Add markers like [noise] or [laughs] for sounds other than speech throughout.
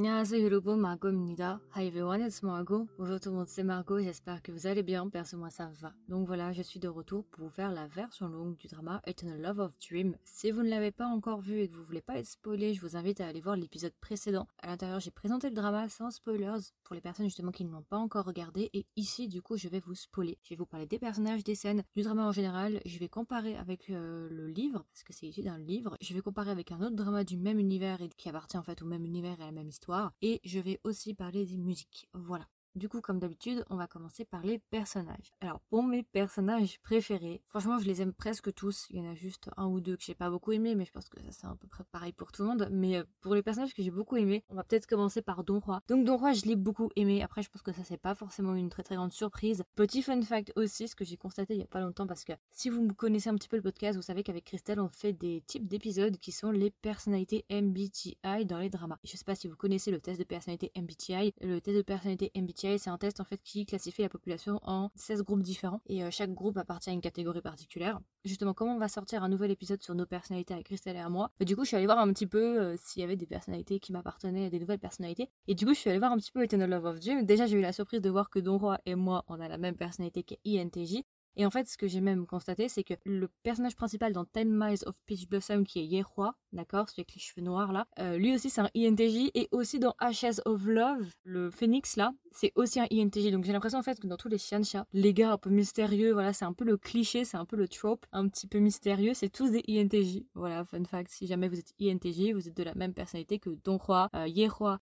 안녕하세요 여러분 Margot입니다. Hi everyone, it's Margot. Bonjour tout le monde, c'est Margot, j'espère que vous allez bien, perso moi ça va. Donc voilà, je suis de retour pour vous faire la version longue du drama Eternal Love of Dream. Si vous ne l'avez pas encore vu et que vous voulez pas être spoilé, je vous invite à aller voir l'épisode précédent. À l'intérieur, j'ai présenté le drama sans spoilers pour les personnes justement qui ne l'ont pas encore regardé et ici du coup je vais vous spoiler. Je vais vous parler des personnages, des scènes, du drama en général, je vais comparer avec euh, le livre parce que c'est issu d'un livre. Je vais comparer avec un autre drama du même univers et qui appartient en fait au même univers et à la même histoire et je vais aussi parler des musiques. Voilà. Du coup, comme d'habitude, on va commencer par les personnages. Alors, pour mes personnages préférés, franchement, je les aime presque tous. Il y en a juste un ou deux que j'ai pas beaucoup aimé, mais je pense que ça c'est à peu près pareil pour tout le monde. Mais euh, pour les personnages que j'ai beaucoup aimés, on va peut-être commencer par Don Roi. Donc Don Roi, je l'ai beaucoup aimé. Après, je pense que ça c'est pas forcément une très très grande surprise. Petit fun fact aussi, ce que j'ai constaté il y a pas longtemps, parce que si vous connaissez un petit peu le podcast, vous savez qu'avec Christelle, on fait des types d'épisodes qui sont les personnalités MBTI dans les dramas. Je sais pas si vous connaissez le test de personnalité MBTI. Le test de personnalité MBTI c'est un test en fait qui classifie la population en 16 groupes différents et euh, chaque groupe appartient à une catégorie particulière. Justement, comment on va sortir un nouvel épisode sur nos personnalités avec Christelle et à moi? Bah, Du coup, je suis allée voir un petit peu euh, s'il y avait des personnalités qui m'appartenaient, des nouvelles personnalités. Et du coup, je suis allée voir un petit peu Eternal Love of Dream. Déjà, j'ai eu la surprise de voir que Don Roi et moi, on a la même personnalité qu'est INTJ. Et en fait, ce que j'ai même constaté, c'est que le personnage principal dans Ten Miles of Peach Blossom, qui est Yeroi, d'accord, celui avec les cheveux noirs là, euh, lui aussi c'est un INTJ. Et aussi dans Ashes of Love, le phénix là, c'est aussi un INTJ. Donc j'ai l'impression en fait que dans tous les Xianxia, les gars un peu mystérieux, voilà, c'est un peu le cliché, c'est un peu le trope, un petit peu mystérieux, c'est tous des INTJ. Voilà, fun fact, si jamais vous êtes INTJ, vous êtes de la même personnalité que Don Roi, euh,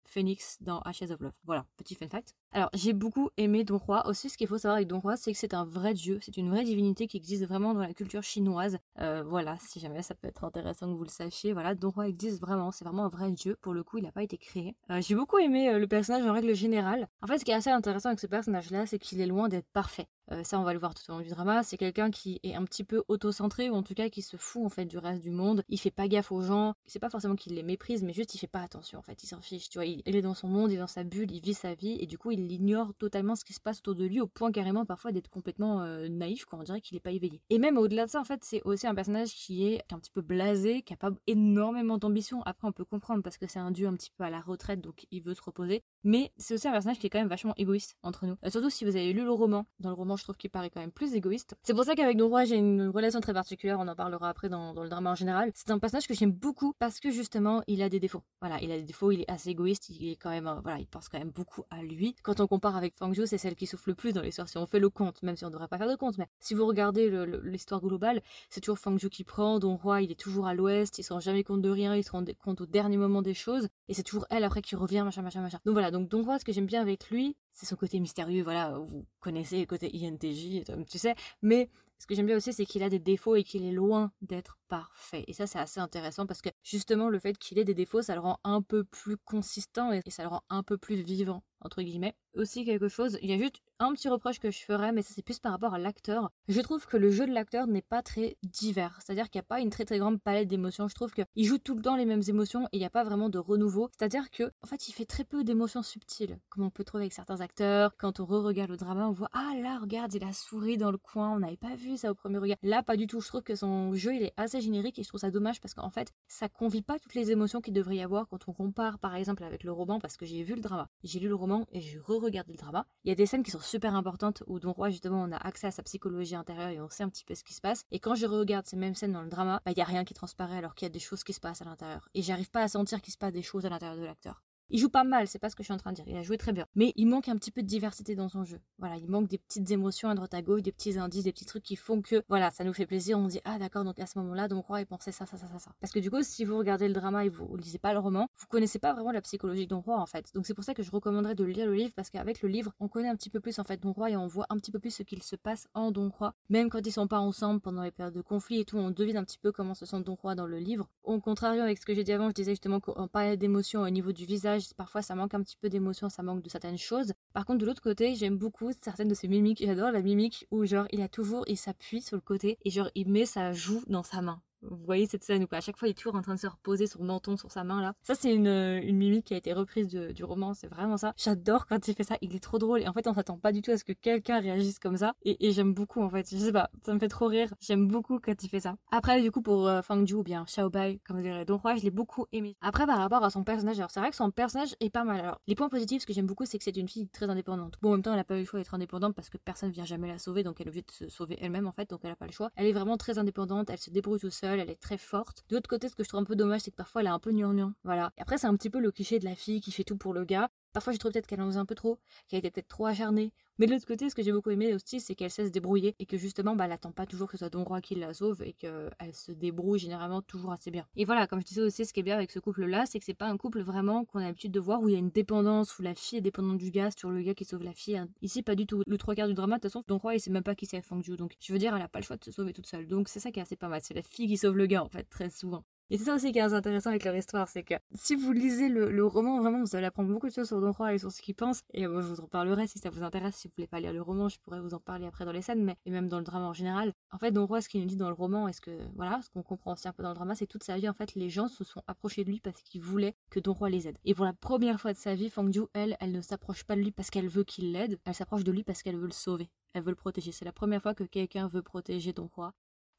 Phoenix dans Ashes of Love. Voilà, petit fun fact. Alors j'ai beaucoup aimé Don Roi. Aussi, ce qu'il faut savoir avec Don Roi, c'est que c'est un vrai dieu, une vraie divinité qui existe vraiment dans la culture chinoise. Euh, voilà, si jamais ça peut être intéressant que vous le sachiez. Voilà, Don Roi existe vraiment, c'est vraiment un vrai dieu. Pour le coup, il n'a pas été créé. Euh, j'ai beaucoup aimé euh, le personnage en règle générale. En fait, ce qui est assez intéressant avec ce personnage-là, c'est qu'il est loin d'être parfait. Euh, ça, on va le voir tout au long du drama. C'est quelqu'un qui est un petit peu auto-centré, ou en tout cas qui se fout en fait du reste du monde. Il fait pas gaffe aux gens. C'est pas forcément qu'il les méprise, mais juste il fait pas attention en fait. Il s'en fiche. Tu vois, il, est dans son monde, il est dans sa bulle, il vit sa vie, et du coup, il ignore totalement ce qui se passe autour de lui, au point carrément parfois d'être complètement euh, naïf, quoi. On dirait qu'il est pas éveillé. Et même au-delà de ça, en fait, c'est aussi un personnage qui est un petit peu blasé, qui a pas énormément d'ambition. Après, on peut comprendre parce que c'est un dieu un petit peu à la retraite, donc il veut se reposer. Mais c'est aussi un personnage qui est quand même vachement égoïste entre nous. Euh, surtout si vous avez lu le roman. Dans le roman, je trouve qu'il paraît quand même plus égoïste. C'est pour ça qu'avec Don Roi, j'ai une relation très particulière, on en parlera après dans, le drama en général. C'est un personnage que j'aime beaucoup parce que justement, il a des défauts. Voilà, il a des défauts, il est assez égoïste, il est quand même, euh, voilà, il pense quand même beaucoup à lui. Quand on compare avec Fang c'est celle qui souffle le plus dans l'histoire. Si on fait le compte, même si on ne devrait pas faire de compte, mais si vous regardez l'histoire globale, c'est toujours Fang qui prend, Don Roi, il est toujours à l'ouest, il se rend jamais compte de rien, il se rend compte au dernier moment des choses, et c'est toujours elle après qui revient, machin, machin, machin. Donc voilà, donc Don Roi, ce que j'aime bien avec lui, c'est son côté mystérieux, voilà, vous connaissez le côté INTJ, tu sais, mais ce que j'aime bien aussi, c'est qu'il a des défauts et qu'il est loin d'être parfait. Et ça, c'est assez intéressant parce que justement, le fait qu'il ait des défauts, ça le rend un peu plus consistant et ça le rend un peu plus vivant, entre guillemets. Aussi, quelque chose, il y a juste un petit reproche que je ferais, mais ça c'est plus par rapport à l'acteur. Je trouve que le jeu de l'acteur n'est pas très divers. C'est-à-dire qu'il n'y a pas une très très grande palette d'émotions. Je trouve qu'il joue tout le temps les mêmes émotions et il n'y a pas vraiment de renouveau. C'est-à-dire que, en fait, il fait très peu d'émotions subtiles, comme on peut trouver avec certains acteurs. Quand on re-regarde le drama, on voit Ah là, regarde, il a souri dans le coin, on n'avait pas vu ça au premier regard. Là, pas du tout. Je trouve que son jeu, il est assez générique et je trouve ça dommage parce qu'en fait, ça convie pas toutes les émotions qu'il devrait y avoir quand on compare par exemple avec le roman parce que j'ai vu le drama. J'ai lu et j'ai re-regardé le drama. Il y a des scènes qui sont super importantes où Don Roi justement on a accès à sa psychologie intérieure et on sait un petit peu ce qui se passe. Et quand je regarde ces mêmes scènes dans le drama, bah, il y a rien qui transparaît alors qu'il y a des choses qui se passent à l'intérieur. Et j'arrive pas à sentir qu'il se passe des choses à l'intérieur de l'acteur. Il joue pas mal, c'est pas ce que je suis en train de dire. Il a joué très bien. Mais il manque un petit peu de diversité dans son jeu. Voilà, il manque des petites émotions à droite à gauche, des petits indices, des petits trucs qui font que, voilà, ça nous fait plaisir. On dit, ah d'accord, donc à ce moment-là, donc Roi, il pensait ça, ça, ça, ça, ça. Parce que du coup, si vous regardez le drama et vous, lisez pas le roman, vous connaissez pas vraiment la psychologie Don Roi en fait. Donc c'est pour ça que je recommanderais de lire le livre parce qu'avec le livre, on connaît un petit peu plus en fait Don et on voit un petit peu plus ce qu'il se passe en Don. Même quand ils sont pas ensemble pendant les périodes de conflit et tout, on devine un petit peu comment se sent Don dans le livre. Au contraire, avec ce que j'ai dit avant, je disais justement qu'on parlait d'émotions au niveau du visage, parfois ça manque un petit peu d'émotion, ça manque de certaines choses. Par contre, de l'autre côté, j'aime beaucoup certaines de ses mimiques. J'adore la mimique où, genre, il a toujours, il s'appuie sur le côté et, genre, il met sa joue dans sa main. Vous voyez cette scène où à chaque fois il est toujours en train de se reposer son menton sur sa main là. Ça c'est une, une mimique qui a été reprise du roman, c'est vraiment ça. J'adore quand il fait ça, il est trop drôle et en fait on s'attend pas du tout à ce que quelqu'un réagisse comme ça et, j'aime beaucoup en fait. Je sais pas, ça me fait trop rire. J'aime beaucoup quand il fait ça. Après du coup pour euh, Fang Ju ou bien Xiao Bai comme dirait Don Hua, je l'ai beaucoup aimé. Après par rapport à son personnage, alors c'est vrai que son personnage est pas mal. Alors les points positifs, ce que j'aime beaucoup c'est que c'est une fille très indépendante. Bon en même temps elle a pas eu le choix d'être indépendante parce que personne vient jamais la sauver donc elle est obligée de se sauver elle-même en fait donc elle a pas le choix. Elle est vraiment très indépendante, elle se débrouille tout seule, elle est très forte. De l'autre côté, ce que je trouve un peu dommage, c'est que parfois elle est un peu gnangnan. Voilà. Et après, c'est un petit peu le cliché de la fille qui fait tout pour le gars. Parfois, je trouve peut-être qu'elle en faisait un peu trop, qu'elle était peut-être trop acharnée. Mais de l'autre côté, ce que j'ai beaucoup aimé aussi, c'est qu'elle sait se débrouiller et que justement, bah, elle attend pas toujours que ce soit Don Roi qui la sauve et qu'elle se débrouille généralement toujours assez bien. Et voilà, comme je disais aussi, ce qui est bien avec ce couple-là, c'est que c'est pas un couple vraiment qu'on a l'habitude de voir où il y a une dépendance, où la fille est dépendante du gars sur le gars qui sauve la fille. Ici, pas du tout. Le trois quarts du drama, de toute façon, Don Roi, il sait même pas qui c'est Fang Ju. Donc, je veux dire, elle a pas le choix de se sauver toute seule. Donc, c'est ça qui est assez pas mal. C'est la fille qui sauve le gars, en fait, très souvent. Et c'est ça aussi qui est intéressant avec leur histoire, c'est que si vous lisez le, roman, vraiment, vous allez apprendre beaucoup de choses sur Don Juan et sur ce qu'il pense. Et moi, je vous en parlerai si ça vous intéresse. Si vous voulez pas lire le roman, je pourrais vous en parler après dans les scènes, mais et même dans le drama en général. En fait, Don Juan, ce qu'il nous dit dans le roman, est-ce que voilà, ce qu'on comprend aussi un peu dans le drama, c'est toute sa vie, en fait, les gens se sont approchés de lui parce qu'ils voulaient que Don Juan les aide. Et pour la première fois de sa vie, Fang Ju, elle, elle ne s'approche pas de lui parce qu'elle veut qu'il l'aide. Elle s'approche de lui parce qu'elle veut le sauver. Elle veut le protéger. C'est la première fois que quelqu'un veut protéger Don Juan.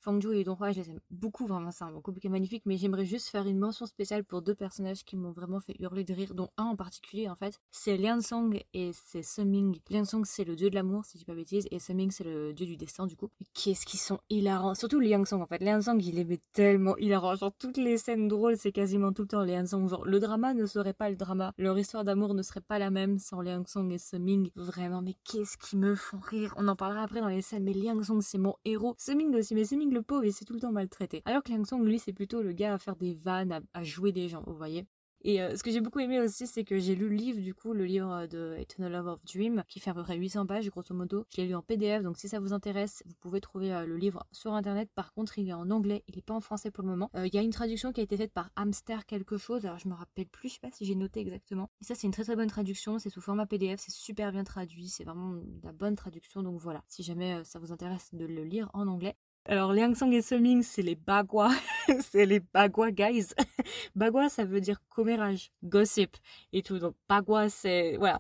Fangju et Donghua, je les aime beaucoup, vraiment, c'est un couple qui est magnifique, mais j'aimerais juste faire une mention spéciale pour deux personnages qui m'ont vraiment fait hurler de rire, dont un en particulier, en fait, c'est Lian Song et c'est Seming. Lian Song, c'est le dieu de l'amour, si je dis pas bêtise, et Seming, c'est le dieu du destin, du coup. Qu'est-ce qu'ils sont hilarants, surtout Lian Song, en fait. Lian Song, il aimait tellement hilarant, genre toutes les scènes drôles, c'est quasiment tout le temps Lian Song, genre le drama ne serait pas le drama, leur histoire d'amour ne serait pas la même sans Lian Song et Seming. Vraiment, mais qu'est-ce qu'ils me font rire, on en parlera après dans les scènes, mais Lian Song, c'est mon héros. Seming aussi, mais Seming le pauvre, c'est tout le temps maltraité. Alors que Liang Song, lui, c'est plutôt le gars à faire des vannes, à, jouer des gens, vous voyez. Et euh, ce que j'ai beaucoup aimé aussi, c'est que j'ai lu le livre, du coup, le livre de Eternal Love of Dream, qui fait à peu près 800 pages, grosso modo. Je l'ai lu en PDF, donc si ça vous intéresse, vous pouvez trouver euh, le livre sur internet. Par contre, il est en anglais, il n'est pas en français pour le moment. Euh, il y a une traduction qui a été faite par Hamster quelque chose, alors je me rappelle plus, je sais pas si j'ai noté exactement. Et ça, c'est une très très bonne traduction, c'est sous format PDF, c'est super bien traduit, c'est vraiment la bonne traduction, donc voilà. Si jamais ça vous intéresse de le lire en anglais, alors, Liang Song et Seming, c'est les bagua. [laughs] c'est les bagua guys. [laughs] bagua, ça veut dire commérage, gossip et tout. Donc, bagua, c'est. Voilà.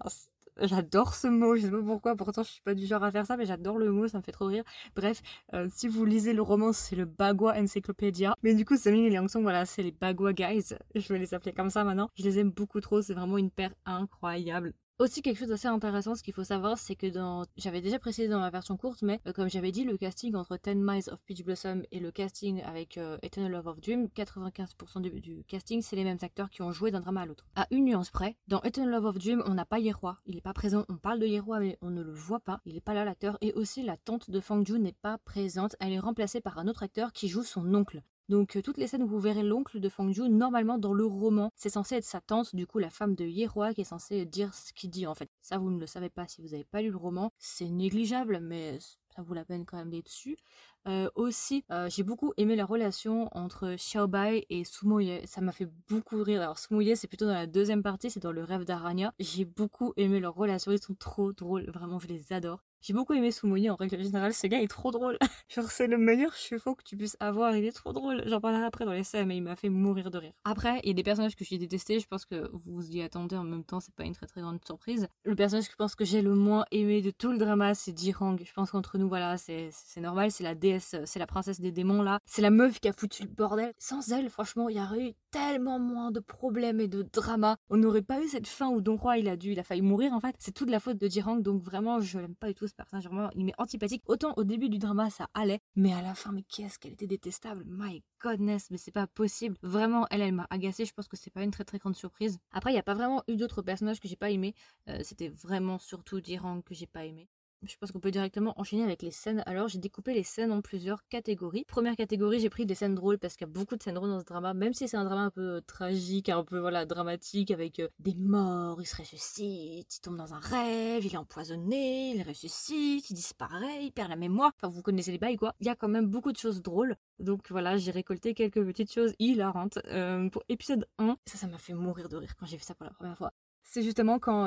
J'adore ce mot, je sais pas pourquoi, pourtant je suis pas du genre à faire ça, mais j'adore le mot, ça me fait trop rire. Bref, euh, si vous lisez le roman, c'est le Bagua Encyclopedia. Mais du coup, Seming et Liang Song, voilà, c'est les Bagua Guys. Je vais les appeler comme ça maintenant. Je les aime beaucoup trop, c'est vraiment une paire incroyable. Aussi quelque chose d'assez intéressant, ce qu'il faut savoir, c'est que dans, j'avais déjà précisé dans ma version courte, mais euh, comme j'avais dit, le casting entre Ten Miles of Peach Blossom et le casting avec euh, Eternal Love of Dream, 95% du, casting, c'est les mêmes acteurs qui ont joué d'un drama à l'autre. À une nuance près, dans Eternal Love of Dream, on n'a pas Yeroi, il est pas présent. On parle de Yeroi, mais on ne le voit pas. Il est pas là l'acteur. Et aussi la tante de Fang Ju n'est pas présente. Elle est remplacée par un autre acteur qui joue son oncle. Donc euh, toutes les scènes où vous verrez l'oncle de Fang Ju, normalement dans le roman, c'est censé être sa tante, du coup la femme de Yeroi qui est censée dire ce qu'il dit en fait. Ça vous ne le savez pas si vous n'avez pas lu le roman, c'est négligeable mais ça vaut la peine quand même d'être dessus. Euh, aussi, euh, j'ai beaucoup aimé la relation entre Xiaobai et Sumoye. Ça m'a fait beaucoup rire. Alors Sumoye, c'est plutôt dans la deuxième partie, c'est dans le rêve d'Arania. J'ai beaucoup aimé leur relation. Ils sont trop drôles. Vraiment, je les adore. J'ai beaucoup aimé Sumoye en règle générale. Ce gars est trop drôle. [laughs] Genre, c'est le meilleur chevaux que tu puisses avoir. Il est trop drôle. J'en parlerai après dans les scènes, mais il m'a fait mourir de rire. Après, il y a des personnages que j'ai détestés. Je pense que vous vous y attendez en même temps. C'est pas une très très grande surprise. Le personnage que je pense que j'ai le moins aimé de tout le drama, c'est Jirang. Je pense qu'entre nous, voilà, c'est normal. C'est la déesse, c'est la princesse des démons là. C'est la meuf qui a foutu le bordel. Sans elle, franchement, il y aurait eu tellement moins de problèmes et de drama. On n'aurait pas eu cette fin où Don Roi il a dû, il a failli mourir en fait. C'est toute la faute de Jirang. Donc vraiment, je l'aime pas du tout vraiment, il m'est antipathique. Autant au début du drama, ça allait, mais à la fin, mais qu'est-ce qu'elle était détestable. My godness, mais c'est pas possible. Vraiment, elle, elle m'a agacée. Je pense que c'est pas une très très grande surprise. Après, il n'y a pas vraiment eu d'autres personnages que j'ai pas aimé. Euh, c'était vraiment surtout Dirang que j'ai pas aimé. Je pense qu'on peut directement enchaîner avec les scènes. Alors, j'ai découpé les scènes en plusieurs catégories. Première catégorie, j'ai pris des scènes drôles parce qu'il y a beaucoup de scènes drôles dans ce drama, même si c'est un drama un peu euh, tragique, un peu voilà dramatique avec euh, des morts, il se ressuscite, il tombe dans un rêve, il est empoisonné, il ressuscite, il disparaît, il perd la mémoire. Enfin, vous connaissez les bails quoi. Il y a quand même beaucoup de choses drôles. Donc voilà, j'ai récolté quelques petites choses hilarantes. Euh, pour épisode 1, ça, ça m'a fait mourir de rire quand j'ai vu ça pour la première fois. C'est justement quand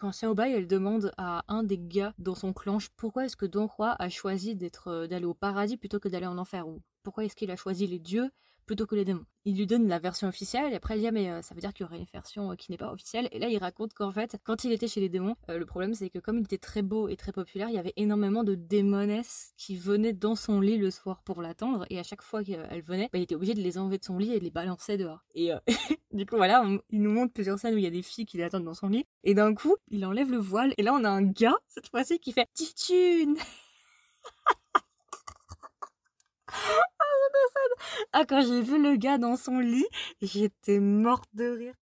quand Xiaobai elle demande à un des gars dans son clan pourquoi est-ce que Don Hua a choisi euh, d'aller au paradis plutôt que d'aller en enfer? Ou pourquoi est-ce qu'il a choisi les dieux? Plutôt que les démons. Il lui donne la version officielle et après il dit ah, mais euh, ça veut dire qu'il y aurait une version euh, qui n'est pas officielle. Et là il raconte qu'en fait quand il était chez les démons euh, le problème c'est que comme il était très beau et très populaire il y avait énormément de démonesses qui venaient dans son lit le soir pour l'attendre. Et à chaque fois qu'elles venaient bah, il était obligé de les enlever de son lit et de les balancer dehors. Et [laughs] du coup voilà il nous montre plusieurs scènes où il y a des filles qui l'attendent dans son lit. Et d'un coup il enlève le voile. Et là on a un gars cette fois-ci qui fait Titune [laughs] Ah, quand j'ai vu le gars dans son lit, j'étais morte de rire.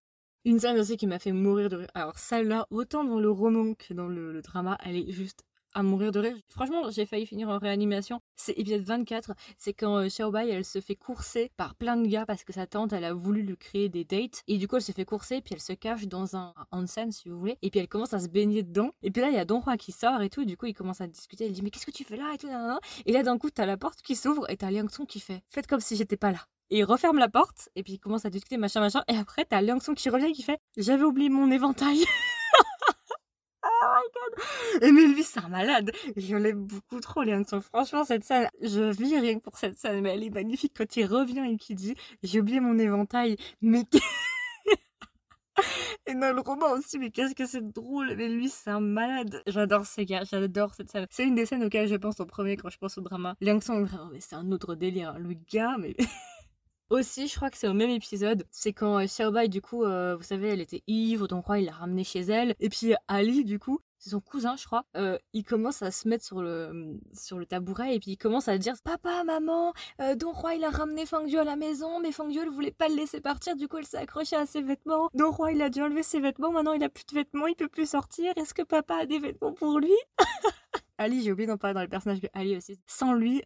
Une scène aussi qui m'a fait mourir de rire. Alors celle-là, autant dans le roman que dans le drama, elle est juste mourir de rire. Franchement, j'ai failli finir en réanimation. C'est épisode 24. C'est quand euh, Xiaobai, elle se fait courser par plein de gars parce que sa tante, elle a voulu lui créer des dates. Et du coup, elle se fait courser, puis elle se cache dans un, onsen, si vous voulez. Et puis elle commence à se baigner dedans. Et puis là, il y a Don Juan qui sort et tout. du coup, il commence à discuter. Elle dit, mais qu'est-ce que tu fais là et tout. Et là, d'un coup, t'as la porte qui s'ouvre et t'as Liang Song qui fait, faites comme si j'étais pas là. Et il referme la porte, et puis il commence à discuter, machin, machin. Et après, t'as Liang Song qui revient et qui fait J'avais oublié mon éventail. [laughs] [laughs] Et mais lui, c'est un malade. Je l'aime beaucoup trop, Léonson. Franchement, cette scène, je vis rien que pour cette scène, mais elle est magnifique quand il revient et qu'il dit J'ai oublié mon éventail, mais. [laughs] Et dans le roman aussi, mais qu'est-ce que c'est drôle. Mais lui, c'est un malade. J'adore ce gars, j'adore cette scène. C'est une des scènes auxquelles je pense en premier quand je pense au drama. Liang Song, mais c'est un autre délire. Hein. Le gars, mais. [laughs] Aussi, je crois que c'est au même épisode. C'est quand euh, Xiaobai, du coup, euh, vous savez, elle était ivre, donc il l'a ramené chez elle. Et puis Ali, du coup, c'est son cousin, je crois, euh, il commence à se mettre sur le, sur le tabouret et puis il commence à dire Papa, maman, Don Roi il a ramené Fangju à la maison, mais Fangju ne voulait pas le laisser partir, du coup elle s'est accrochée à ses vêtements. Don Roi il a dû enlever ses vêtements, maintenant il a plus de vêtements, il peut plus sortir. Est-ce que papa a des vêtements pour lui [laughs] Ali, j'ai oublié d'en parler dans les personnages de Ali aussi. Sans lui,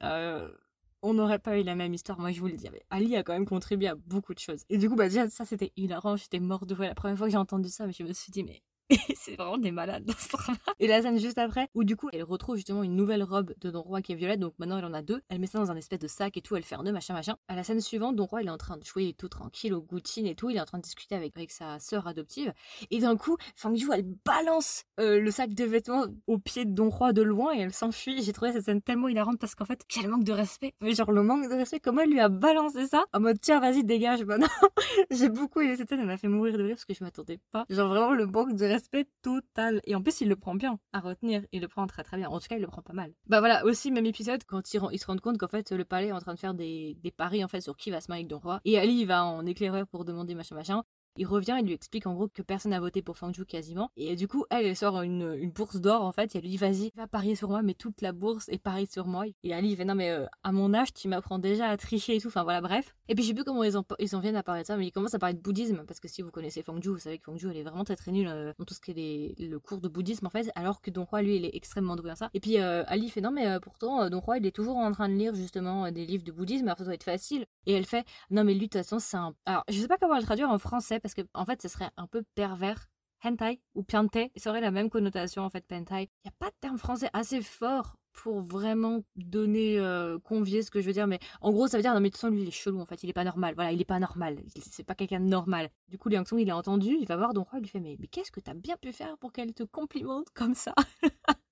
on n'aurait pas eu la même histoire. Moi, je vous le dis. Ali a quand même contribué à beaucoup de choses. Et du coup, bah, déjà, ça, c'était hilarant. J'étais morte de voir la première fois que j'ai entendu ça, mais je me suis dit, mais [laughs] c'est vraiment des malades dans ce drama. Et la scène juste après, où du coup, elle retrouve justement une nouvelle robe de Don Roi qui est violette, donc maintenant elle en a deux. Elle met ça dans un espèce de sac et tout, elle fait un nœud, machin, machin. À la scène suivante, Don Roi, il est en train de jouer tout tranquille au Gucci et tout, il est en train de discuter avec, avec sa sœur adoptive. Et d'un coup, Fang elle balance euh, le sac de vêtements au pied de Don Roi de loin et elle s'enfuit. J'ai trouvé cette scène tellement hilarante parce qu'en fait, quel manque de respect. Mais genre, le manque de respect, comment elle lui a balancé ça? En mode tiens, vas-y, dégage maintenant. [laughs] J'ai beaucoup aimé cette scène, elle m'a fait mourir de rire parce que je m'attendais pas. Genre, vraiment, le manque de respect total et en plus, il le prend bien à retenir. Il le prend très très bien. En tout cas, il le prend pas mal. Bah voilà, aussi, même épisode, quand il, il se rend compte qu'en fait, le palais est en train de faire des, des paris en fait sur qui va se marier avec Don Roi. Et Ali va en éclaireur pour demander machin machin. Il revient et lui explique en gros que personne n'a voté pour Fangju quasiment. Et du coup, elle, sort une, une bourse d'or en fait. Et elle lui dit Vas-y, va parier sur moi, mais toute la bourse est pariée sur moi. Et Ali, fait Non, mais euh, à mon âge, tu m'apprends déjà à tricher et tout. Enfin voilà, bref. Et puis je sais plus comment ils en, viennent à parler de ça, mais ils commencent à parler de bouddhisme. Parce que si vous connaissez Fangju, vous savez que Fangju, elle est vraiment très très nulle euh, dans tout ce qui est le cours de bouddhisme en fait. Alors que Don Roi, lui, il est extrêmement doué en ça. Et puis euh, Ali fait Non, mais pourtant, Don il est toujours en train de lire justement des livres de bouddhisme. Alors ça doit être facile. Et elle fait Non, mais lui, de toute façon, c'est un. Alors je sais pas comment le traduire en français parce que en fait, ce serait un peu pervers. Hentai ou piante, ça aurait la même connotation en fait, pentai. Il n'y a pas de terme français assez fort pour vraiment donner, euh, convier ce que je veux dire, mais en gros, ça veut dire, non, mais de lui, il est chelou, en fait, il est pas normal, voilà, il est pas normal, c'est pas quelqu'un de normal. Du coup, Liang Song, il a entendu, il va voir Don Roi, il lui fait, mais, mais qu'est-ce que t'as bien pu faire pour qu'elle te complimente comme ça? [laughs]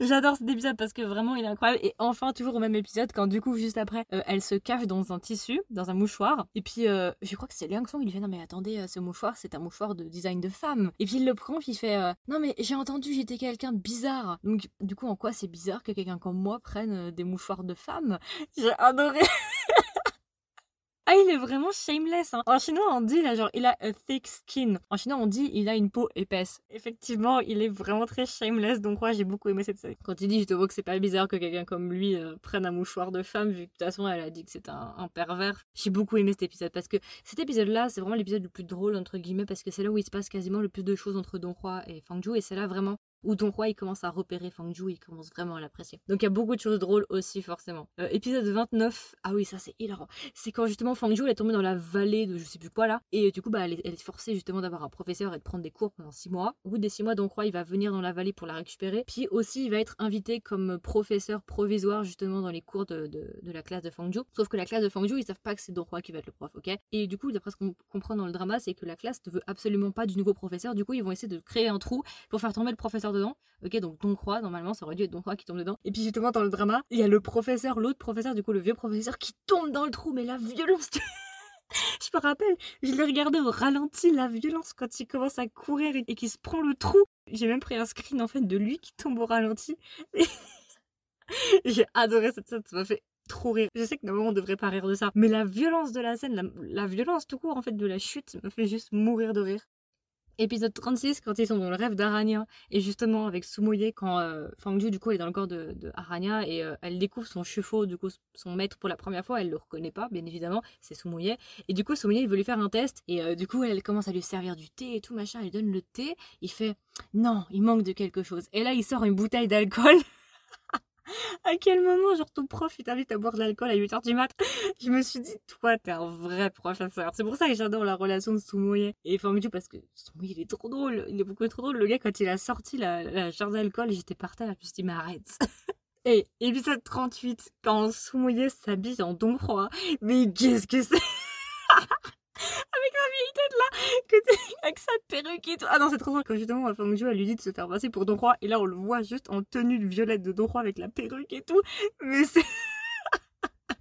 J'adore cet épisode parce que vraiment il est incroyable. Et enfin, toujours au même épisode, quand du coup, juste après, euh, elle se cache dans un tissu, dans un mouchoir. Et puis, euh, je crois que c'est Liang Song, il lui fait Non, mais attendez, euh, ce mouchoir, c'est un mouchoir de design de femme. Et puis il le prend, puis il fait Non, mais j'ai entendu, j'étais quelqu'un de bizarre. Donc, du coup, en quoi c'est bizarre que quelqu'un comme moi prenne des mouchoirs de femme J'ai adoré [laughs] ah, il est vraiment shameless. Hein. En chinois, on dit là, genre, il a a thick skin. En chinois, on dit il a une peau épaisse. Effectivement, il est vraiment très shameless. Donc, moi, j'ai beaucoup aimé cette série. Quand il dit, je te vois que c'est pas bizarre que quelqu'un comme lui euh, prenne un mouchoir de femme, vu que de toute façon, elle a dit que c'est un, pervers. J'ai beaucoup aimé cet épisode parce que cet épisode-là, c'est vraiment l'épisode le plus drôle, entre guillemets, parce que c'est là où il se passe quasiment le plus de choses entre Don Roi et Fang Zhu. Et c'est là vraiment où Don Roi il commence à repérer Fang Ju, il commence vraiment à l'apprécier. Donc il y a beaucoup de choses drôles aussi forcément. Euh, épisode 29, ah oui ça c'est hilarant. C'est quand justement Fang Ju elle est tombée dans la vallée de je sais plus quoi là, et du coup bah elle est, forcée justement d'avoir un professeur et de prendre des cours pendant 6 mois. Au bout des 6 mois Don Roi il va venir dans la vallée pour la récupérer, puis aussi il va être invité comme professeur provisoire justement dans les cours de, de, la classe de Fang Ju. Sauf que la classe de Fang Ju ils savent pas que c'est Don Roi qui va être le prof, ok? Et du coup d'après ce qu'on comprend dans le drama c'est que la classe ne veut absolument pas du nouveau professeur, du coup ils vont essayer de créer un trou pour faire tomber le professeur dedans. Ok, donc Don Croix, normalement, ça aurait dû être Don Croix qui tombe dedans. Et puis justement, dans le drama, il y a le professeur, l'autre professeur, du coup, le vieux professeur, qui tombe dans le trou, mais la violence. [laughs] je me rappelle, je l'ai regardé au ralenti, la violence quand il commence à courir et, qu'il se prend le trou. J'ai même pris un screen en fait de lui qui tombe au ralenti. [laughs] J'ai adoré cette scène, ça m'a fait trop rire. Je sais que normalement on devrait pas rire de ça, mais la violence de la scène, la, la violence tout court en fait de la chute me fait juste mourir de rire. Épisode 36, quand ils sont dans le rêve d'Arania, et justement avec Sumoye, quand euh, du coup, est dans le corps de, Arania, et euh, elle découvre son chevaux, du coup, son maître pour la première fois, elle le reconnaît pas, bien évidemment, c'est Sumoye. Et du coup, Sumoye, il veut lui faire un test, et euh, du coup, elle commence à lui servir du thé et tout, machin, elle lui donne le thé, il fait, non, il manque de quelque chose. Et là, il sort une bouteille d'alcool. [laughs] à quel moment, genre, ton prof, il t'invite à boire de l'alcool à 8h du mat? Je me suis dit, toi, t'es un vrai professeur. C'est pour ça que j'adore la relation de Sumoye et Fangju, parce que Sumoye, il est trop drôle. Il est beaucoup trop drôle. Le gars, quand il a sorti la, la d'alcool, j'étais par terre, je me suis dit, mais arrête. [laughs] Et épisode 38, quand Sumoye s'habille en don froid. Mais qu'est-ce que c'est avec la vieille tête là, avec sa perruque et tout. Ah non, c'est trop drôle quand justement Fang elle lui dit de se faire passer pour Don Roi, et là on le voit juste en tenue de violette de Don Roi avec la perruque et tout. Mais c'est. [laughs]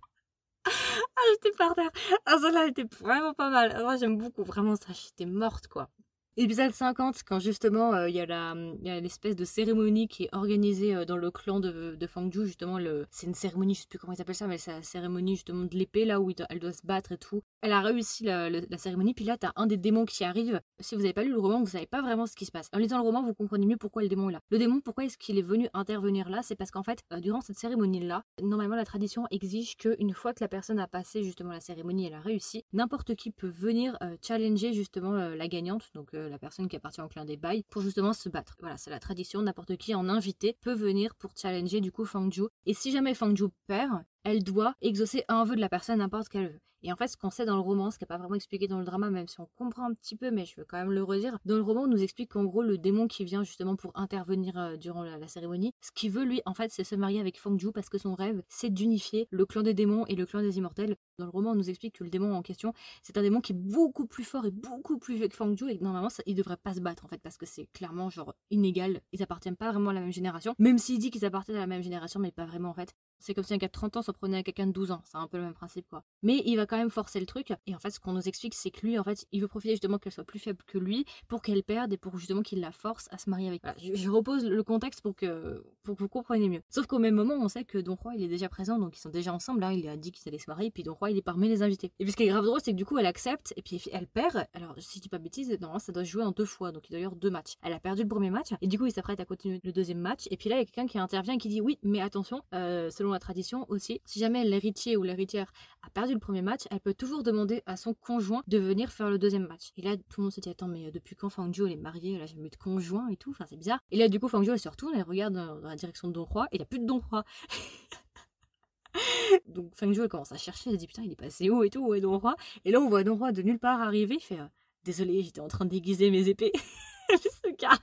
ah, j'étais par terre. Ah, celle-là était vraiment pas mal. Moi, j'aime beaucoup, vraiment ça, j'étais morte quoi. Épisode 50, quand justement euh, il y a l'espèce de cérémonie qui est organisée euh, dans le clan de, de Fangju, justement, c'est une cérémonie, je sais plus comment ils appellent ça, mais c'est la cérémonie justement de l'épée, là où elle doit se battre et tout. Elle a réussi la, cérémonie, puis là t'as un des démons qui arrive. Si vous avez pas lu le roman, vous savez pas vraiment ce qui se passe. En lisant le roman, vous comprenez mieux pourquoi le démon est là. Le démon, pourquoi est-ce qu'il est venu intervenir là? C'est parce qu'en fait, euh, durant cette cérémonie-là, normalement la tradition exige qu'une fois que la personne a passé justement la cérémonie, elle a réussi, n'importe qui peut venir challenger justement la gagnante, donc la personne qui appartient au clan des bails, pour justement se battre. Voilà, c'est la tradition, n'importe qui en invité peut venir pour challenger du coup Fangju. Et si jamais Fangju perd, elle doit exaucer un vœu de la personne n'importe quel vœu. Et en fait, ce qu'on sait dans le roman, ce qui n'est pas vraiment expliqué dans le drama, même si on comprend un petit peu, mais je veux quand même le redire, dans le roman, on nous explique qu'en gros, le démon qui vient justement pour intervenir euh, durant la, cérémonie, ce qu'il veut, lui, en fait, c'est se marier avec Fang Ju parce que son rêve, c'est d'unifier le clan des démons et le clan des immortels. Dans le roman, on nous explique que le démon en question, c'est un démon qui est beaucoup plus fort et beaucoup plus vieux que Fang Ju et normalement, ça, il devrait pas se battre, en fait, parce que c'est clairement, genre, inégal. Ils appartiennent pas vraiment à la même génération, même s'il dit qu'ils appartiennent à la même génération, mais pas vraiment, en fait. C'est comme si un gars de 30 ans s'en prenait à quelqu'un de 12 ans. C'est un peu le même principe, quoi. Mais il va quand même forcer le truc. Et en fait, ce qu'on nous explique, c'est que lui, en fait, il veut profiter justement qu'elle soit plus faible que lui pour qu'elle perde et pour justement qu'il la force à se marier avec. Voilà, je, repose le contexte pour que, pour que vous compreniez mieux. Sauf qu'au même moment, on sait que Don Roi, il est déjà présent, donc ils sont déjà ensemble. Hein. il a dit qu'ils allaient se marier, puis Don Roi, il est parmi les invités. Et puis ce qui est grave drôle, c'est que du coup, elle accepte et puis elle perd. Alors, si je dis pas bêtise, normalement, ça doit jouer en deux fois, donc il doit y avoir deux matchs. Elle a perdu le premier match et du coup, il s'apprête à continuer le deuxième match. Et puis là, il y a quelqu'un qui intervient et qui dit oui, mais attention, euh, selon la tradition aussi si jamais l'héritier ou l'héritière a perdu le premier match, elle peut toujours demander à son conjoint de venir faire le deuxième match. Et là, tout le monde se dit attends, mais euh, depuis quand Fangio elle est mariée? Là, j'ai mis de conjoint et tout. Enfin, c'est bizarre. Et là, du coup, Fangio elle se retourne, elle regarde dans la direction de Don Roi et il n'y a plus de Don Roi. [laughs] Donc Fangio elle commence à chercher, elle dit putain, il est passé où et tout, où est Don Roi Et là, on voit Don Roi de nulle part arriver, il fait euh, désolé, j'étais en train de déguiser mes épées. [laughs] ce gars.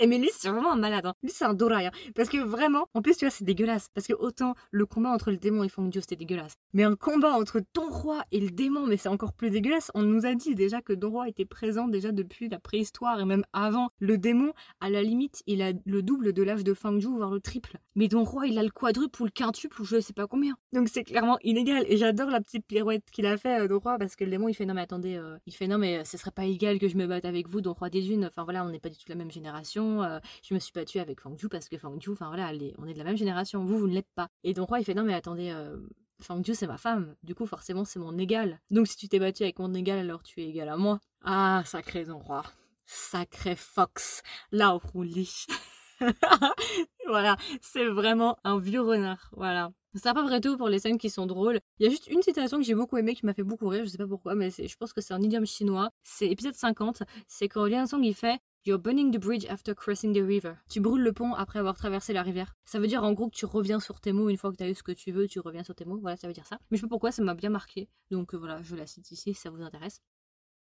Et mais lui, c'est vraiment un malade. Hein. Lui, c'est un Dorai. Hein. Parce que vraiment, en plus, tu vois, c'est dégueulasse. Parce que autant le combat entre le démon et Fangio, c'était dégueulasse. Mais un combat entre ton roi et le démon, mais c'est encore plus dégueulasse. On nous a dit déjà que Don Roi était présent déjà depuis la préhistoire et même avant. Le démon, à la limite, il a le double de l'âge de Fangju, voire le triple. Mais Don Roi, il a le quadruple ou le quintuple ou je sais pas combien. Donc c'est clairement inégal. Et j'adore la petite pirouette qu'il a fait, euh, Don Roi, parce que le démon, il fait non, mais attendez, euh, il fait non, mais ce serait pas égal que je me batte avec vous, Don Roi des Dunes. Enfin voilà, on n'est pas du tout la même génération. Euh, je me suis battue avec Fang Ju parce que Fang Ju, enfin voilà, on est de la même génération, vous, vous ne l'êtes pas. Et donc Roi, il fait non, mais attendez, euh, Fang Ju, c'est ma femme, du coup, forcément, c'est mon égal. Donc si tu t'es battu avec mon égal, alors tu es égal à moi. Ah, sacré Don Roi. Sacré Fox. Là, on lit. voilà, c'est vraiment un vieux renard. Voilà. C'est à peu près tout pour les scènes qui sont drôles. Il y a juste une citation que j'ai beaucoup aimée qui m'a fait beaucoup rire, je sais pas pourquoi, mais je pense que c'est un idiome chinois. C'est épisode 50. C'est quand Lian Song il fait You're burning the bridge after crossing the river. Tu brûles le pont après avoir traversé la rivière. Ça veut dire en gros que tu reviens sur tes mots une fois que tu as eu ce que tu veux, tu reviens sur tes mots. Voilà, ça veut dire ça. Mais je sais pas pourquoi, ça m'a bien marqué. Donc euh, voilà, je la cite ici si ça vous intéresse.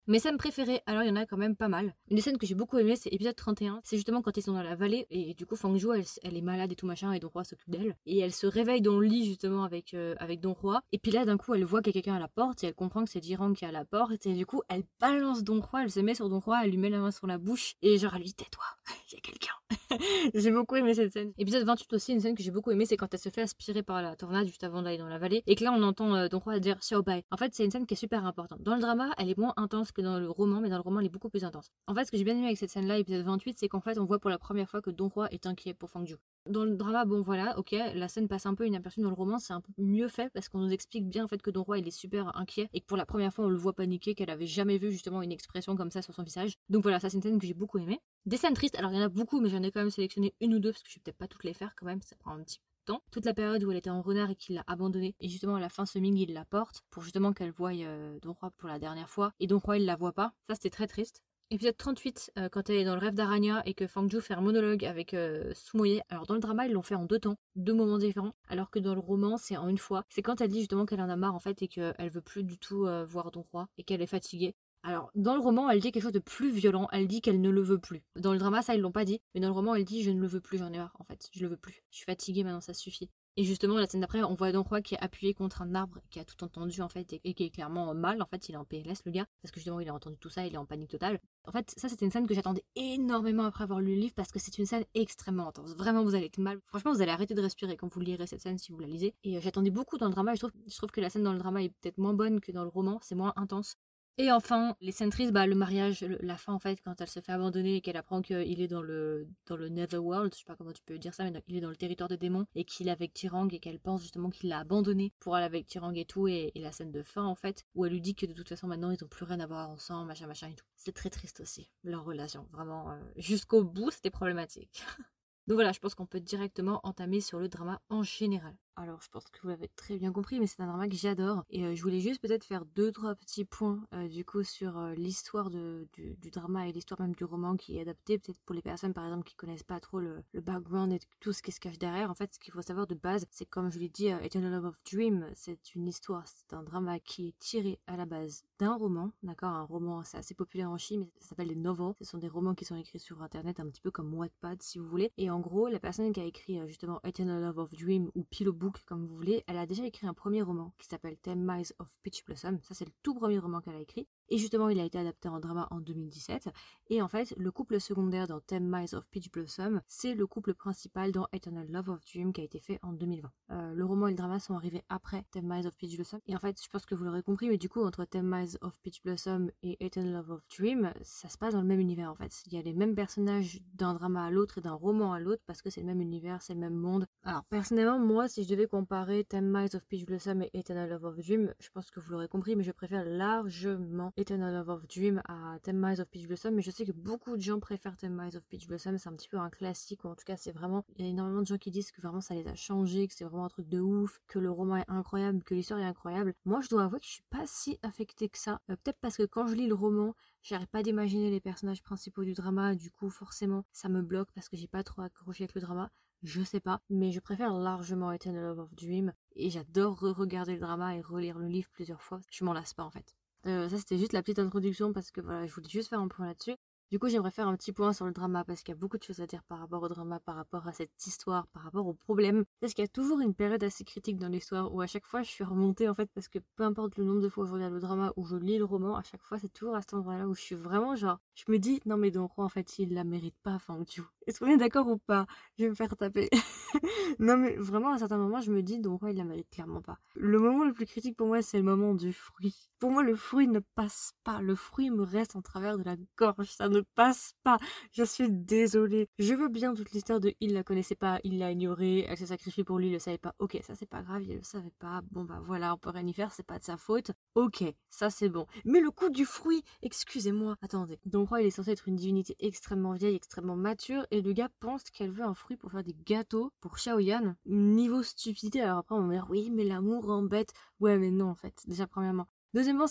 Mes scènes préférées, alors il y en a quand même pas mal. Une des scènes que j'ai beaucoup aimé, c'est épisode 31. C'est justement quand ils sont dans la vallée et du coup Fangzhou, elle, est malade et tout machin et Don Roi s'occupe d'elle. Et elle se réveille dans le lit justement avec, euh, Don Roi. Et puis là d'un coup elle voit qu'il y a quelqu'un à la porte et elle comprend que c'est Jirang qui est à la porte. Et du coup elle balance Don Roi, elle se met sur Don Roi, elle lui met la main sur la bouche et genre elle lui dit tais-toi, [laughs] il y a quelqu'un. [laughs] j'ai beaucoup aimé cette scène. Épisode 28 aussi, une scène que j'ai beaucoup aimé, c'est quand elle se fait aspirer par la tornade juste avant d'aller dans la vallée. Et que là on entend euh, Don Roi dire Xiao Bai. En fait c'est une scène qui est super importante. Dans le drama elle est moins intense que dans le roman, mais dans le roman elle est beaucoup plus intense. En fait, ce que j'ai bien aimé avec cette scène-là, épisode 28, c'est qu'en fait, on voit pour la première fois que Don Roi est inquiet pour Fang Jiu. Dans le drama, bon voilà, ok, la scène passe un peu inaperçue dans le roman, c'est un peu mieux fait parce qu'on nous explique bien en fait que Don Roi il est super inquiet et que pour la première fois on le voit paniquer, qu'elle avait jamais vu justement une expression comme ça sur son visage. Donc voilà, ça c'est une scène que j'ai beaucoup aimé. Des scènes tristes, alors il y en a beaucoup, mais ai quand même sélectionné une ou deux parce que je vais peut-être pas toutes les faire quand même, ça prend un petit peu temps. toute la période où elle était en renard et qu'il l'a abandonnée. Et justement, à la fin, Ming il la porte pour justement qu'elle voie euh, Don Roi pour la dernière fois. Et Don Roi, il la voit pas. Ça, c'était très triste. Épisode 38, euh, quand elle est dans le rêve d'Aranya et que Fangju fait un monologue avec euh, Sumoye. Alors dans le drama, ils l'ont fait en deux temps, deux moments différents, alors que dans le roman, c'est en une fois. C'est quand elle dit justement qu'elle en a marre en fait et qu'elle veut plus du tout euh, voir Don Roi et qu'elle est fatiguée. Alors, dans le roman, elle dit quelque chose de plus violent. Elle dit qu'elle ne le veut plus. Dans le drama, ça, ils l'ont pas dit. Mais dans le roman, elle dit Je ne le veux plus, j'en ai marre, en fait. Je le veux plus. Je suis fatiguée maintenant, ça suffit. Et justement, la scène d'après, on voit Don Roi qui est appuyé contre un arbre, qui a tout entendu en fait, et, qui est clairement mal. En fait, il est en PLS, le gars, parce que justement, il a entendu tout ça, il est en panique totale. En fait, ça, c'était une scène que j'attendais énormément après avoir lu le livre, parce que c'est une scène extrêmement intense. Vraiment, vous allez être mal. Franchement, vous allez arrêter de respirer quand vous lirez cette scène si vous la lisez. Et euh, j'attendais beaucoup dans le drama, je trouve, je trouve que la scène dans le drama est peut-être moins bonne que dans le roman, c'est moins intense. Et enfin, les scènes tristes, bah, le mariage, la fin en fait, quand elle se fait abandonner et qu'elle apprend qu'il est dans le, dans le Netherworld, je sais pas comment tu peux dire ça, mais il est dans le territoire des démons et qu'il est avec Tirang et qu'elle pense justement qu'il l'a abandonné pour aller avec Tirang et tout, et, la scène de fin en fait, où elle lui dit que de toute façon maintenant ils ont plus rien à voir ensemble, machin machin et tout. C'est très triste aussi, leur relation, vraiment, euh, jusqu'au bout c'était problématique. [laughs] Donc voilà, je pense qu'on peut directement entamer sur le drama en général. Alors, je pense que vous l'avez très bien compris, mais c'est un drama que j'adore. Et euh, je voulais juste peut-être faire deux, trois petits points euh, du coup sur euh, l'histoire du, drama et l'histoire même du roman qui est adapté. Peut-être pour les personnes par exemple qui connaissent pas trop le, background et tout ce qui se cache derrière. En fait, ce qu'il faut savoir de base, c'est comme je l'ai dit, Eternal Love of Dream, c'est une histoire, c'est un drama qui est tiré à la base d'un roman, d'accord? Un roman, c'est assez populaire en Chine, mais ça s'appelle des novels. Ce sont des romans qui sont écrits sur internet, un petit peu comme Wattpad si vous voulez. Et en gros, la personne qui a écrit justement Eternal Love of Dream ou Pillow Comme vous voulez, elle a déjà écrit un premier roman qui s'appelle Ten Miles of Peach Blossom. Ça, c'est le tout premier roman qu'elle a écrit. Et justement, il a été adapté en drama en 2017. Et en fait, le couple secondaire dans Ten Miles of Peach Blossom, c'est le couple principal dans Eternal Love of Dream qui a été fait en 2020. Euh, le roman et le drama sont arrivés après Ten Miles of Peach Blossom. Et en fait, je pense que vous l'aurez compris, mais du coup, entre Ten Miles of Peach Blossom et Eternal Love of Dream, ça se passe dans le même univers en fait. Il y a les mêmes personnages d'un drama à l'autre et d'un roman à l'autre parce que c'est le même univers, c'est le même monde. Alors, personnellement, moi, si je devais comparer Ten Miles of Peach Blossom et Eternal Love of Dream, je pense que vous l'aurez compris, mais je préfère largement Eternal Love of Dream à Ten Miles of Peach Blossom, mais je sais que beaucoup de gens préfèrent Ten Miles of Peach Blossom, c'est un petit peu un classique, ou en tout cas c'est vraiment, il y a énormément de gens qui disent que vraiment ça les a changés, que c'est vraiment un truc de ouf, que le roman est incroyable, que l'histoire est incroyable. Moi je dois avouer que je suis pas si affectée que ça, euh, peut-être parce que quand je lis le roman, j'arrive pas d'imaginer les personnages principaux du drama, du coup forcément ça me bloque parce que j'ai pas trop accroché avec le drama. Je sais pas, mais je préfère largement Eternal Love of Dream et j'adore re-regarder le drama et relire le livre plusieurs fois. Je m'en lasse pas en fait. Euh, ça, c'était juste la petite introduction parce que voilà, je voulais juste faire un point là-dessus. Du coup, j'aimerais faire un petit point sur le drama parce qu'il y a beaucoup de choses à dire par rapport au drama, par rapport à cette histoire, par rapport au problème. Parce qu'il y a toujours une période assez critique dans l'histoire où à chaque fois je suis remontée en fait parce que peu importe le nombre de fois où je regarde le drama ou je lis le roman, à chaque fois c'est toujours à cet endroit-là où je suis vraiment genre, je me dis non mais donc en fait il la mérite pas, enfin tu [laughs] est-ce qu'on est, d'accord ou pas? Je vais me faire taper. [laughs] non mais vraiment à certains moments je me dis donc il la mérite clairement pas. Le moment le plus critique pour moi c'est le moment du fruit. Pour moi le fruit ne passe pas, le fruit me reste en travers de la gorge, passe pas. Je suis désolée. Je veux bien toute l'histoire de il la connaissait pas, il l'a ignoré, elle s'est sacrifiée pour lui, il le savait pas. Ok, ça c'est pas grave, il le savait pas. Bon bah voilà, on peut rien y faire, c'est pas de sa faute. Ok, ça c'est bon. Mais le coup du fruit, excusez-moi. Attendez. Donc il est censé être une divinité extrêmement vieille, extrêmement mature, et le gars pense qu'elle veut un fruit pour faire des gâteaux pour Xiaoyan. Niveau stupidité, alors après on va dire oui, mais l'amour embête. Ouais, mais non en fait. Déjà premièrement. Deuxièmement,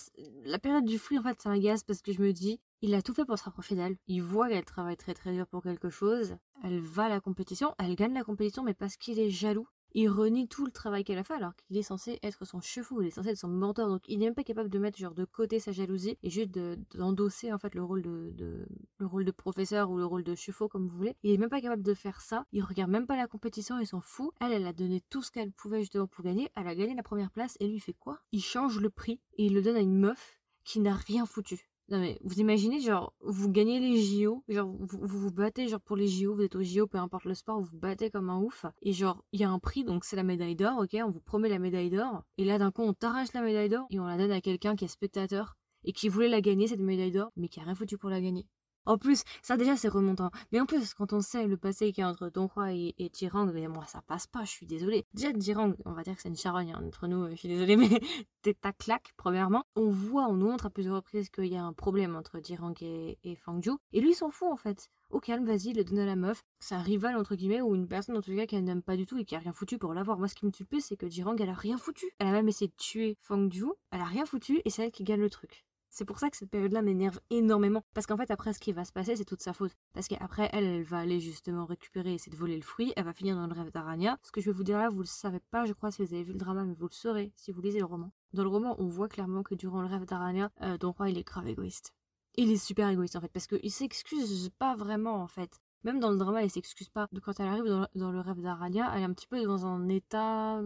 la période du fruit, en fait, ça m'agace parce que je me dis, Il a tout fait pour se rapprocher d'elle. Il voit qu'elle travaille très très dur pour quelque chose. Elle va à la compétition. Elle gagne la compétition, mais parce qu'il est jaloux il renie tout le travail qu'elle a fait alors qu'il est censé être son chevaux, il est censé être son mentor, donc il n'est même pas capable de mettre genre de côté sa jalousie et juste d'endosser en fait le rôle de, le rôle de professeur ou le rôle de chevaux comme vous voulez. Il est même pas capable de faire ça. Il regarde même pas la compétition, il s'en fout. Elle, elle a donné tout ce qu'elle pouvait justement pour gagner. Elle a gagné la première place et lui fait quoi? Il change le prix et il le donne à une meuf qui n'a rien foutu. Non mais vous imaginez genre vous gagnez les JO, genre vous, vous, battez genre pour les JO, vous êtes au JO peu importe le sport, vous vous battez comme un ouf et genre il y a un prix donc c'est la médaille d'or, OK, on vous promet la médaille d'or et là d'un coup on t'arrache la médaille d'or et on la donne à quelqu'un qui est spectateur et qui voulait la gagner cette médaille d'or mais qui a rien foutu pour la gagner. En plus, ça déjà c'est remontant. Mais en plus, quand on sait le passé qu'il y a entre Don et, et Jirang, mais moi ça passe pas, je suis désolée. Déjà Jirang, on va dire que c'est une charogne hein, entre nous, je suis désolée, [laughs] mais t'es ta claque, premièrement. On voit, on nous montre à plusieurs reprises qu'il y a un problème entre Jirang et, et Fangju. Et lui s'en fout en fait. Au calme, vas-y, le donne à la meuf. C'est un rival entre guillemets ou une personne en tout cas qu'elle n'aime pas du tout et qui a rien foutu pour l'avoir. Moi ce qui me tue le plus c'est que Jirang elle a rien foutu. Elle a même essayé de tuer Fangju, elle a rien foutu et c'est elle qui gagne le truc. C'est pour ça que cette période-là m'énerve énormément. Parce qu'en fait, après, ce qui va se passer, c'est toute sa faute. Parce qu'après, elle, elle va aller justement récupérer, essayer de voler le fruit. Elle va finir dans le rêve d'Arania. Ce que je vais vous dire là, vous le savez pas, je crois, si vous avez vu le drama, mais vous le saurez si vous lisez le roman. Dans le roman, on voit clairement que durant le rêve d'Arania, euh, Don Roi, il est grave égoïste. Il est super égoïste en fait, parce qu'il s'excuse pas vraiment en fait. Même dans le drama, il s'excuse pas. Quand elle arrive dans le rêve d'Arania, elle est un petit peu dans un état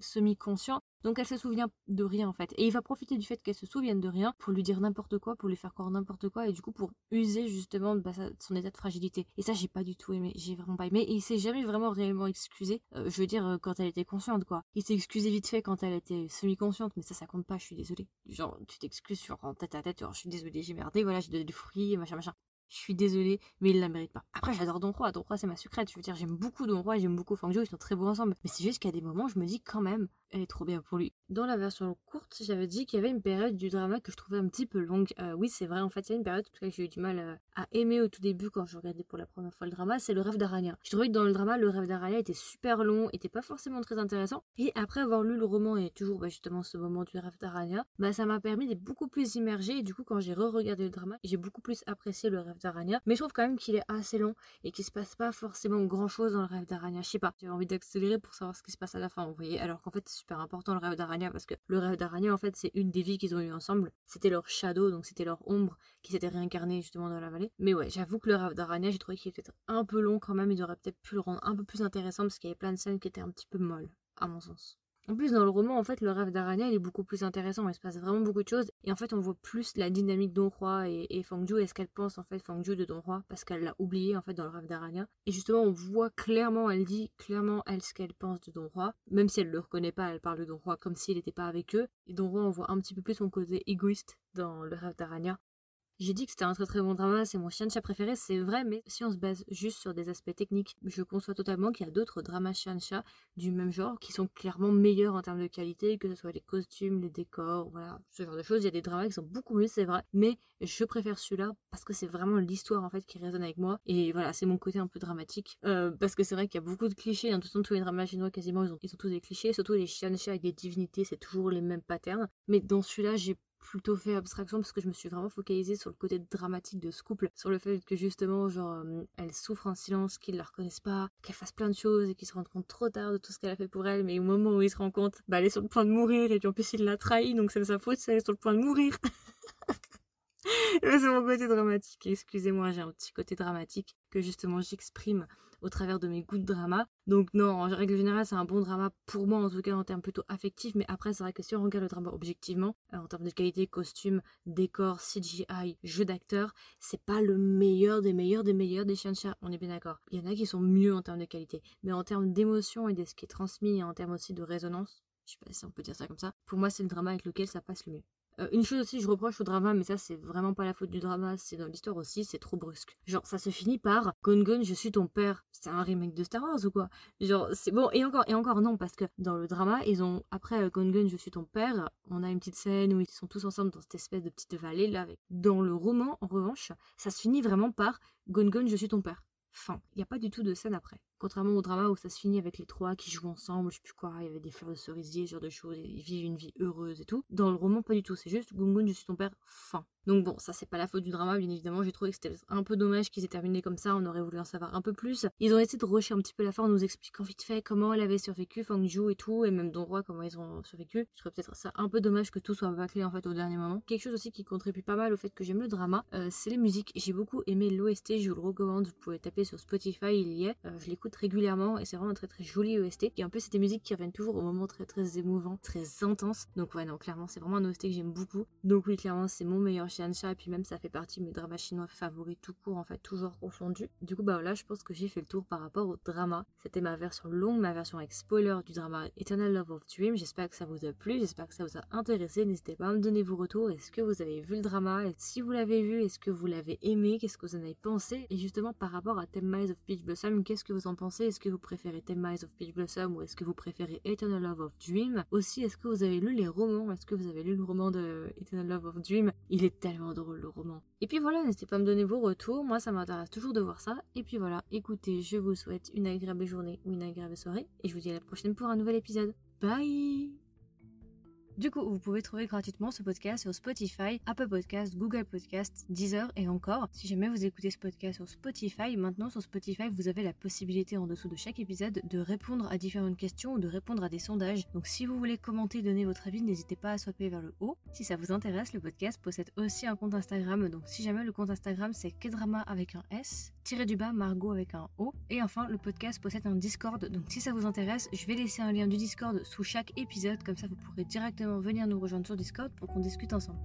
semi-conscient. Donc elle se souvient de rien en fait. Et il va profiter du fait qu'elle se souvienne de rien pour lui dire n'importe quoi, pour lui faire croire n'importe quoi et du coup pour user justement de son état de fragilité. Et ça j'ai pas du tout aimé, j'ai vraiment pas aimé. Et il s'est jamais vraiment réellement excusé, euh, je veux dire euh, quand elle était consciente quoi. Il s'est excusé vite fait quand elle était semi-consciente, mais ça ça compte pas, je suis désolée. Genre tu t'excuses sur en tête à tête, genre je suis désolée, j'ai merdé, voilà j'ai donné du fruit, machin machin. Je suis désolée, mais il la mérite pas. Après, j'adore Don Roi. Don Roi, c'est ma secrète. Je veux dire, j'aime beaucoup Don Roi, j'aime beaucoup Fangio, ils sont très beaux ensemble. Mais c'est juste qu'à des moments, je me dis quand même, elle est trop bien pour lui. Dans la version courte, j'avais dit qu'il y avait une période du drama que je trouvais un petit peu longue. Euh, oui, c'est vrai, en fait, il y a une période que j'ai eu du mal euh, à aimer au tout début quand je regardais pour la première fois le drama, c'est le rêve d'Arania. Je trouvais que dans le drama, le rêve d'Arania était super long, était pas forcément très intéressant. Et après avoir lu le roman et toujours bah, justement ce moment du rêve d'Arania, bah, ça m'a permis d'être beaucoup plus immergé. Et du coup, quand j'ai re-regardé le drama, j'ai beaucoup plus apprécié le rêve d'Arania. Mais je trouve quand même qu'il est assez long et qu'il se passe pas forcément grand chose dans le rêve d'Arania. Je sais pas, j'avais envie d'accélérer pour savoir ce qui se passe à la fin, vous voyez. Alors qu'en fait, c'est super important le rêve d'Arania parce que le rêve d'Arania, en fait, c'est une des vies qu'ils ont eu ensemble. C'était leur shadow, donc c'était leur ombre qui s'était réincarnée justement dans la vallée. Mais ouais, j'avoue que le rêve d'Arania, j'ai trouvé qu'il était un peu long quand même. Ils auraient peut-être pu le rendre un peu plus intéressant parce qu'il y avait plein de scènes qui étaient un petit peu molles, à mon sens. En plus, dans le roman, en fait, le rêve d'Arania, est beaucoup plus intéressant. Il se passe vraiment beaucoup de choses. Et en fait, on voit plus la dynamique d'Onroi et, et Fangju et ce qu'elle pense, en fait, Fangju de Donroi, parce qu'elle l'a oublié, en fait, dans le rêve d'Arania. Et justement, on voit clairement, elle dit clairement, elle, ce qu'elle pense de Donroi. Même si elle le reconnaît pas, elle parle de Donroi comme s'il n'était pas avec eux. Et Donroi, on voit un petit peu plus son côté égoïste dans le rêve d'Arania. J'ai dit que c'était un très très bon drama, c'est mon chien de chat préféré, c'est vrai, mais si on se base juste sur des aspects techniques, je conçois totalement qu'il y a d'autres dramas chien de chat du même genre qui sont clairement meilleurs en termes de qualité, que ce soit les costumes, les décors, voilà, ce genre de choses. Il y a des dramas qui sont beaucoup mieux, c'est vrai, mais je préfère celui-là parce que c'est vraiment l'histoire en fait qui résonne avec moi. Et voilà, c'est mon côté un peu dramatique. Euh, parce que c'est vrai qu'il y a beaucoup de clichés, hein, tout tous les dramas chinois quasiment, ils ont, ils ont tous des clichés, surtout les chiens de chat avec des divinités, c'est toujours les mêmes patterns. Mais dans celui-là, j'ai plutôt fait abstraction parce que je me suis vraiment focalisée sur le côté dramatique de ce couple, sur le fait que justement, genre, euh, elle souffre en silence, qu'ils la reconnaissent pas, qu'elle fasse plein de choses et qu'ils se rendent compte trop tard de tout ce qu'elle a fait pour elle, mais au moment où ils se rendent compte, bah elle est sur le point de mourir et puis en plus il l'a trahi, donc c'est de sa faute, elle est sur le point de mourir. [laughs] c'est mon côté dramatique, excusez-moi, j'ai un petit côté dramatique que justement j'exprime au travers de mes goûts de drama. Donc non, en règle générale, c'est un bon drama pour moi, en tout cas en termes plutôt affectifs. Mais après, c'est vrai que si on regarde le drama objectivement, euh, en termes de qualité, costume, décor, CGI, jeu d'acteur, c'est pas le meilleur des meilleurs des meilleurs des chat. On est bien d'accord. Il y en a qui sont mieux en termes de qualité. Mais en termes d'émotion et de ce qui est transmis, et en termes aussi de résonance, je sais pas si on peut dire ça comme ça, pour moi, c'est le drama avec lequel ça passe le mieux. Euh, une chose aussi, je reproche au drama, mais ça c'est vraiment pas la faute du drama, c'est dans l'histoire aussi, c'est trop brusque. Genre, ça se finit par Gon Gon, je suis ton père. C'est un remake de Star Wars ou quoi? Genre, c'est bon, et encore, et encore non, parce que dans le drama, ils ont, après euh, Gon Gon, je suis ton père, on a une petite scène où ils sont tous ensemble dans cette espèce de petite vallée là. Dans le roman, en revanche, ça se finit vraiment par Gon Gon, je suis ton père. Fin. Il n'y a pas du tout de scène après. Contrairement au drama où ça se finit avec les trois qui jouent ensemble, je sais plus quoi, il y avait des fleurs de cerisier, ce genre de choses, ils vivent une vie heureuse et tout. Dans le roman, pas du tout, c'est juste Gungun, je suis ton père, fin. Donc bon, ça c'est pas la faute du drama, bien évidemment. J'ai trouvé que c'était un peu dommage qu'ils aient terminé comme ça. On aurait voulu en savoir un peu plus. Ils ont essayé de rusher un petit peu la fin en nous expliquant vite fait comment elle avait survécu, Fangju et tout, et même Donghua comment ils ont survécu. Je trouve peut-être ça un peu dommage que tout soit bâclé en fait au dernier moment. Quelque chose aussi qui contribue pas mal au fait que j'aime le drama, euh, c'est les musiques. J'ai beaucoup aimé l'OST, je vous le recommande. Vous pouvez taper sur Spotify, il y est. Euh, je l'écoute régulièrement et c'est vraiment un très très joli OST. Et en plus, c'est des musiques qui reviennent toujours au moment très très émouvant, très intense. Donc ouais, non, clairement, c'est vraiment un OST que j'aime beaucoup. Donc oui, clairement, c'est mon meilleur Shiansha. Et puis même, ça fait partie de mes dramas chinois favoris tout court, en fait, toujours confondu. Du coup, bah là, je pense que j'ai fait le tour par rapport au drama. C'était ma version longue, ma version avec spoiler du drama Eternal Love of Dream. J'espère que ça vous a plu, j'espère que ça vous a intéressé. N'hésitez pas à me donner vos retours. Est-ce que vous avez vu le drama? Et si vous l'avez vu, est-ce que vous l'avez aimé? Qu'est-ce que vous en avez pensé? Et justement, par rapport à Theme of Peach Blossom, qu'est-ce que vous en pensez Est-ce que vous préférez Eyes of Peach Blossom ou est-ce que vous préférez Eternal Love of Dream? Aussi, est-ce que vous avez lu les romans? Est-ce que vous avez lu le roman de Eternal Love of Dream? Il est tellement drôle le roman. Et puis voilà, n'hésitez pas à me donner vos retours. Moi, ça m'intéresse toujours de voir ça. Et puis voilà, écoutez, je vous souhaite une agréable journée ou une agréable soirée. Et je vous dis à la prochaine pour un nouvel épisode. Bye du coup, vous pouvez trouver gratuitement ce podcast sur Spotify, Apple Podcast, Google Podcast, Deezer et encore. Si jamais vous écoutez ce podcast sur Spotify, maintenant sur Spotify, vous avez la possibilité en dessous de chaque épisode de répondre à différentes questions ou de répondre à des sondages. Donc si vous voulez commenter, donner votre avis, n'hésitez pas à swapper vers le haut. Si ça vous intéresse, le podcast possède aussi un compte Instagram. Donc si jamais le compte Instagram c'est Kedrama avec un S, tiré du bas Margot avec un O. Et enfin, le podcast possède un Discord. Donc si ça vous intéresse, je vais laisser un lien du Discord sous chaque épisode. Comme ça, vous pourrez directement venir nous rejoindre sur Discord pour qu'on discute ensemble.